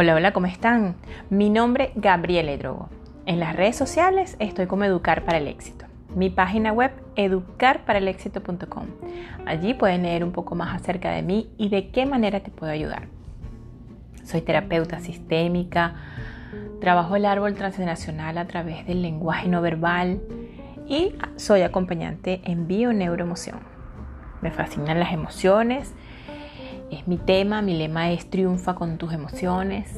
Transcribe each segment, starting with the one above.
Hola, hola, ¿cómo están? Mi nombre es Gabriela Drogo. En las redes sociales estoy como Educar para el Éxito. Mi página web educarparalexito.com. Allí pueden leer un poco más acerca de mí y de qué manera te puedo ayudar. Soy terapeuta sistémica, trabajo el árbol transgeneracional a través del lenguaje no verbal y soy acompañante en bio-neuroemoción. Me fascinan las emociones es mi tema, mi lema es triunfa con tus emociones.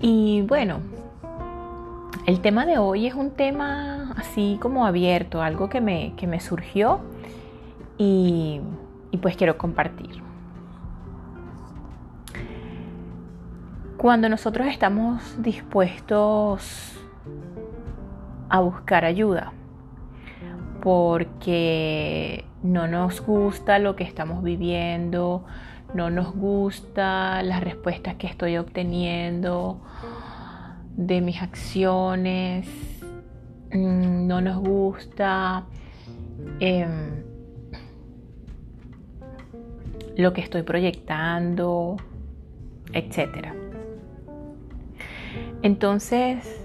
Y bueno, el tema de hoy es un tema así como abierto, algo que me, que me surgió y, y pues quiero compartir. Cuando nosotros estamos dispuestos a buscar ayuda, porque no nos gusta lo que estamos viviendo, no nos gusta las respuestas que estoy obteniendo de mis acciones, mm, no nos gusta em, lo que estoy proyectando, etc. Entonces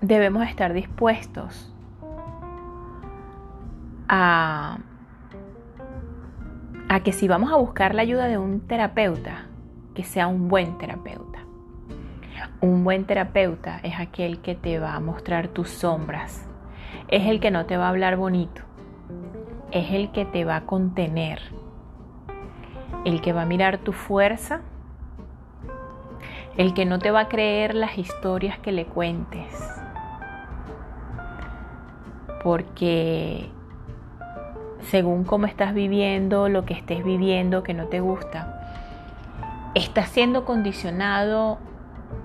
debemos estar dispuestos a que si vamos a buscar la ayuda de un terapeuta, que sea un buen terapeuta. Un buen terapeuta es aquel que te va a mostrar tus sombras, es el que no te va a hablar bonito, es el que te va a contener, el que va a mirar tu fuerza, el que no te va a creer las historias que le cuentes, porque según cómo estás viviendo, lo que estés viviendo que no te gusta, estás siendo condicionado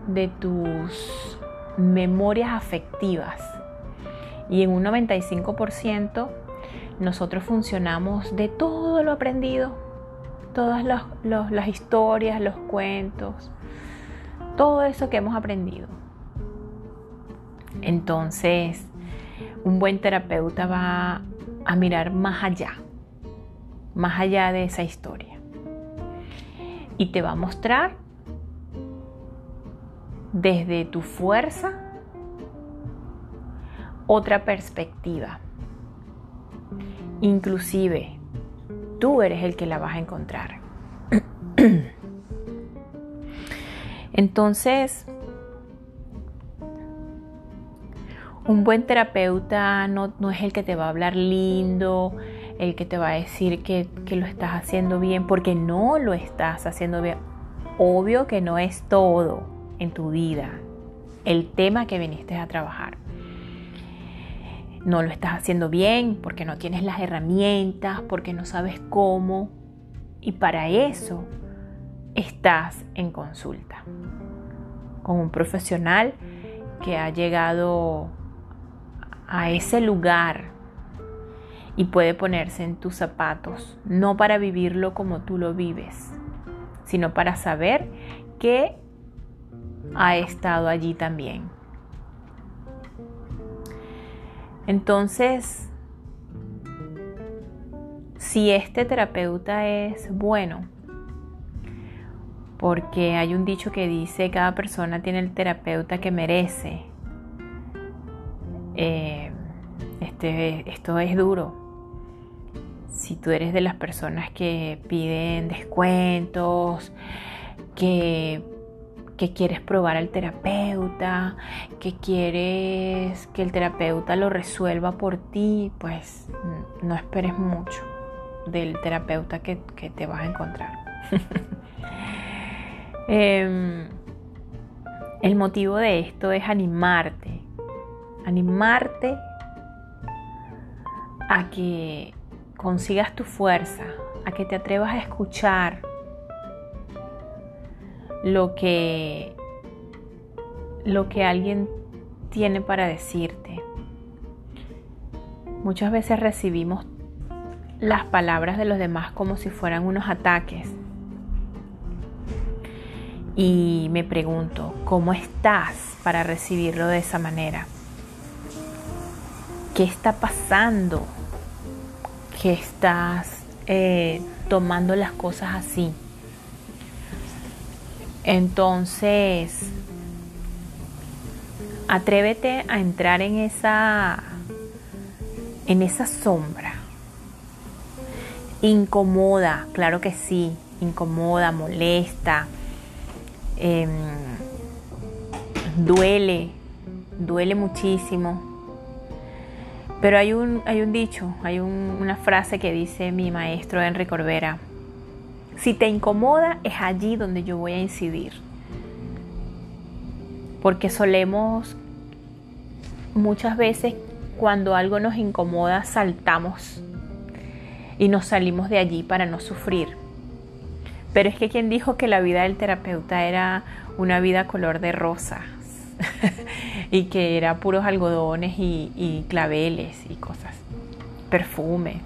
de tus memorias afectivas. Y en un 95% nosotros funcionamos de todo lo aprendido, todas las historias, los cuentos, todo eso que hemos aprendido. Entonces, un buen terapeuta va a mirar más allá, más allá de esa historia. Y te va a mostrar desde tu fuerza otra perspectiva. Inclusive, tú eres el que la vas a encontrar. Entonces, Un buen terapeuta no, es el que te va a hablar lindo, el que te va a decir que, que, lo estás haciendo bien, porque no lo estás haciendo bien. Obvio que no es todo en tu vida el tema que viniste a trabajar. No lo estás haciendo bien porque no tienes las herramientas, porque no sabes cómo. Y para eso estás en consulta con un profesional que ha llegado a ese lugar y puede ponerse en tus zapatos, no para vivirlo como tú lo vives, sino para saber que ha estado allí también. Entonces, si este terapeuta es bueno, porque hay un dicho que dice cada persona tiene el terapeuta que merece, eh, este, esto es duro. Si tú eres de las personas que piden descuentos, que, que quieres probar al terapeuta, que quieres que el terapeuta lo resuelva por ti, pues no esperes mucho del terapeuta que, te vas a encontrar. Em, el motivo de esto es animarte animarte a que consigas tu fuerza, a que te atrevas a escuchar lo que lo que alguien tiene para decirte. Muchas veces recibimos las palabras de los demás como si fueran unos ataques. Y me pregunto, ¿cómo estás para recibirlo de esa manera? ¿Qué está pasando? Que estás eh, tomando las cosas así. Entonces, atrévete a entrar en esa en esa sombra. Incomoda, claro que sí, incomoda, molesta, em, duele, duele muchísimo. Pero hay un, hay un dicho, hay una frase que dice mi maestro Enrique Corbera, si te incomoda es allí donde yo voy a incidir. Porque solemos muchas veces cuando algo nos incomoda saltamos y nos salimos de allí para no sufrir. Pero es que quien dijo que la vida del terapeuta era una vida color de rosas y que era puros algodones y, claveles y cosas, perfume.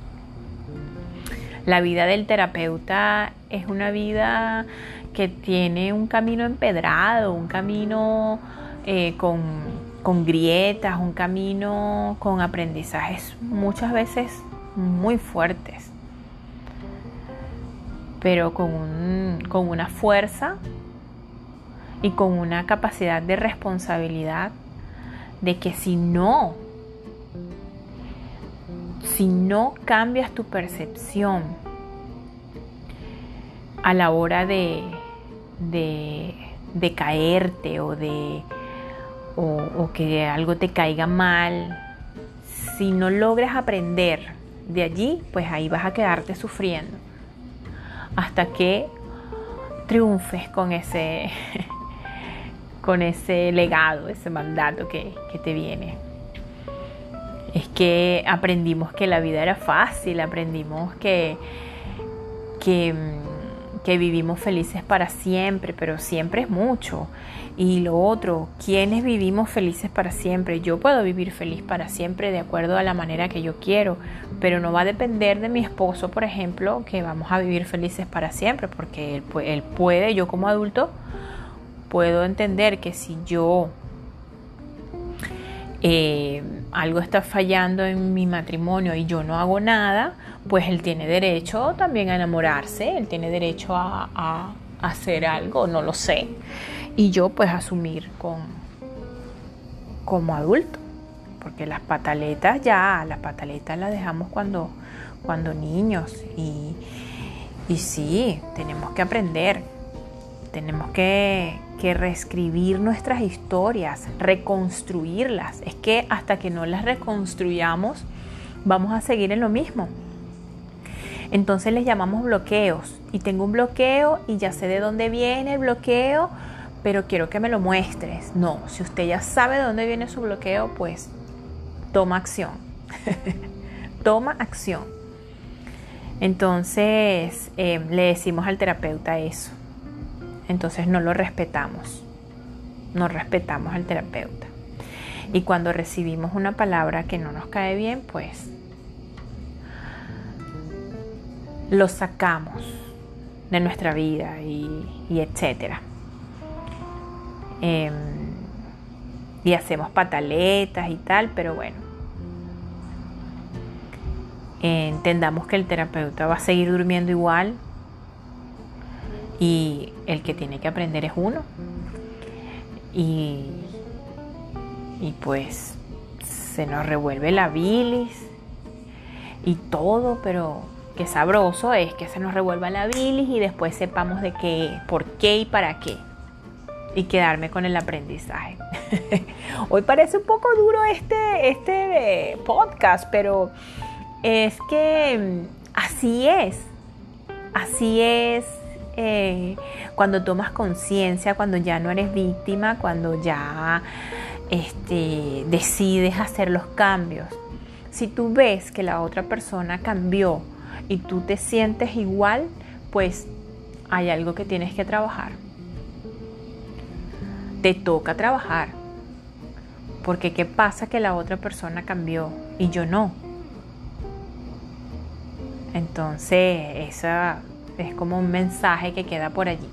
La vida del terapeuta es una vida que tiene un camino empedrado, un camino eh, con, con grietas, un camino con aprendizajes muchas veces muy fuertes, pero con, un, con una fuerza y con una capacidad de responsabilidad de que si no, si no cambias tu percepción a la hora de, de, caerte o de o, que algo te caiga mal, si no logras aprender de allí, pues ahí vas a quedarte sufriendo hasta que triunfes con ese, con ese legado, ese mandato que, que, te viene. Es que aprendimos que la vida era fácil, aprendimos que, que que vivimos felices para siempre, pero siempre es mucho. Y lo otro, ¿quiénes vivimos felices para siempre? Yo puedo vivir feliz para siempre de acuerdo a la manera que yo quiero, pero no va a depender de mi esposo, por ejemplo, que vamos a vivir felices para siempre, porque él puede, yo como adulto, puedo entender que si yo eh, algo está fallando en mi matrimonio y yo no hago nada, pues él tiene derecho también a enamorarse, él tiene derecho a, hacer algo, no lo sé. Y yo pues asumir con, como adulto, porque las pataletas ya, las pataletas las dejamos cuando, cuando niños y, y sí, tenemos que aprender, tenemos que, que reescribir nuestras historias, reconstruirlas. Es que hasta que no las reconstruyamos, vamos a seguir en lo mismo. Entonces les llamamos bloqueos. Y tengo un bloqueo y ya sé de dónde viene el bloqueo, pero quiero que me lo muestres. No, si usted ya sabe de dónde viene su bloqueo, pues toma acción. toma acción. Entonces eh, le decimos al terapeuta eso entonces no lo respetamos, no respetamos al terapeuta. Y cuando recibimos una palabra que no nos cae bien, pues lo sacamos de nuestra vida y, etcétera. Em, y hacemos pataletas y tal, pero bueno. Entendamos que el terapeuta va a seguir durmiendo igual, y el que tiene que aprender es uno. Y, y pues se nos revuelve la bilis y todo, pero qué sabroso es que se nos revuelva la bilis y después sepamos de qué, por qué y para qué. Y quedarme con el aprendizaje. Hoy parece un poco duro este, este podcast, pero es que mm, así es. Así es eh, cuando tomas conciencia, cuando ya no eres víctima, cuando ya este, decides hacer los cambios. Si tú ves que la otra persona cambió y tú te sientes igual, pues hay algo que tienes que trabajar. Te toca trabajar. Porque ¿qué pasa que la otra persona cambió y yo no? Entonces, esa es como un mensaje que queda por allí.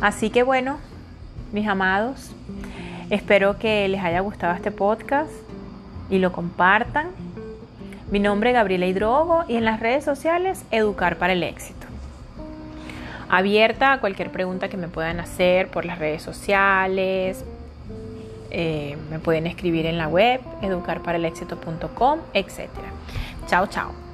Así que bueno, mis amados, espero que les haya gustado este podcast y lo compartan. Mi nombre es Gabriela Hidrogo y en las redes sociales Educar para el Éxito. abierta a cualquier pregunta que me puedan hacer por las redes sociales. Eh, me pueden escribir en la web educarparalexito.com, etc. Chao, chao.